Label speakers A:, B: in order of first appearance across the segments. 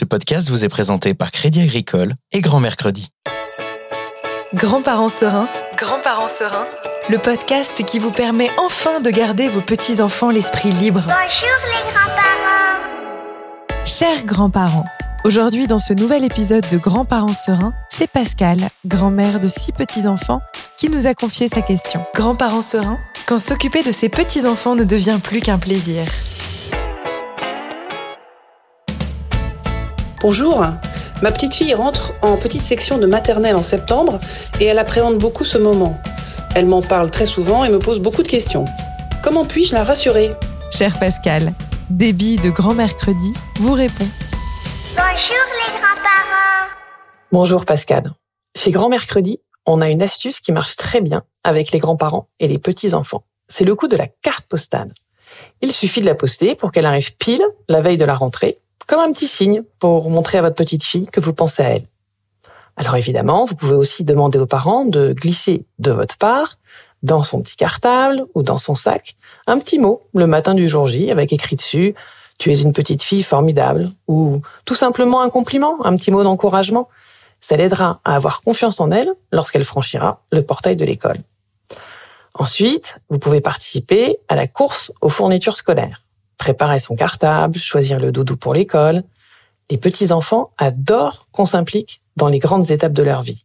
A: Ce podcast vous est présenté par Crédit Agricole et Grand Mercredi.
B: Grands-parents sereins, grands-parents sereins, le podcast qui vous permet enfin de garder vos petits-enfants l'esprit libre.
C: Bonjour les grands-parents.
B: Chers grands-parents, aujourd'hui dans ce nouvel épisode de Grands-parents sereins, c'est Pascal, grand-mère de six petits-enfants, qui nous a confié sa question. Grands-parents sereins, quand s'occuper de ses petits-enfants ne devient plus qu'un plaisir.
D: Bonjour, ma petite fille rentre en petite section de maternelle en septembre et elle appréhende beaucoup ce moment. Elle m'en parle très souvent et me pose beaucoup de questions. Comment puis-je la rassurer?
B: Cher Pascal, Débit de Grand Mercredi vous répond.
C: Bonjour les grands-parents.
D: Bonjour Pascal. Chez Grand Mercredi, on a une astuce qui marche très bien avec les grands-parents et les petits-enfants. C'est le coup de la carte postale. Il suffit de la poster pour qu'elle arrive pile la veille de la rentrée comme un petit signe pour montrer à votre petite fille que vous pensez à elle. Alors évidemment, vous pouvez aussi demander aux parents de glisser de votre part, dans son petit cartable ou dans son sac, un petit mot le matin du jour J avec écrit dessus tu es une petite fille formidable ou tout simplement un compliment, un petit mot d'encouragement. Ça l'aidera à avoir confiance en elle lorsqu'elle franchira le portail de l'école. Ensuite, vous pouvez participer à la course aux fournitures scolaires préparer son cartable, choisir le doudou pour l'école. Les petits-enfants adorent qu'on s'implique dans les grandes étapes de leur vie.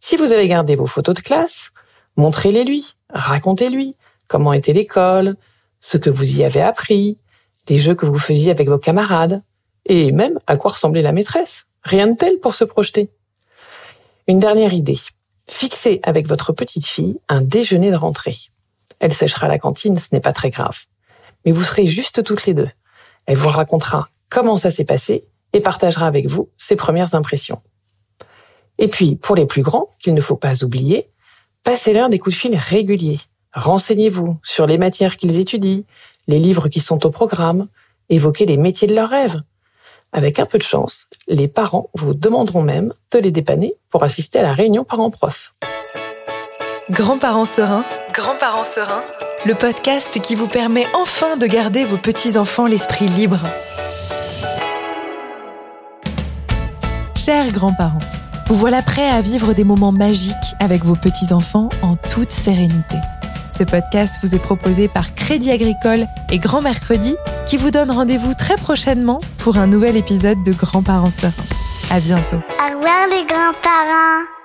D: Si vous avez gardé vos photos de classe, montrez-les lui, racontez-lui comment était l'école, ce que vous y avez appris, les jeux que vous faisiez avec vos camarades, et même à quoi ressemblait la maîtresse. Rien de tel pour se projeter. Une dernière idée. Fixez avec votre petite fille un déjeuner de rentrée. Elle séchera la cantine, ce n'est pas très grave mais vous serez juste toutes les deux. Elle vous racontera comment ça s'est passé et partagera avec vous ses premières impressions. Et puis, pour les plus grands, qu'il ne faut pas oublier, passez-leur des coups de fil réguliers. Renseignez-vous sur les matières qu'ils étudient, les livres qui sont au programme, évoquez les métiers de leurs rêves. Avec un peu de chance, les parents vous demanderont même de les dépanner pour assister à la réunion parents-prof.
B: Grands-parents sereins, grands-parents sereins, le podcast qui vous permet enfin de garder vos petits-enfants l'esprit libre. Chers grands-parents, vous voilà prêts à vivre des moments magiques avec vos petits-enfants en toute sérénité. Ce podcast vous est proposé par Crédit Agricole et Grand Mercredi qui vous donne rendez-vous très prochainement pour un nouvel épisode de Grands-parents sereins. À bientôt.
C: Au revoir les grands-parents.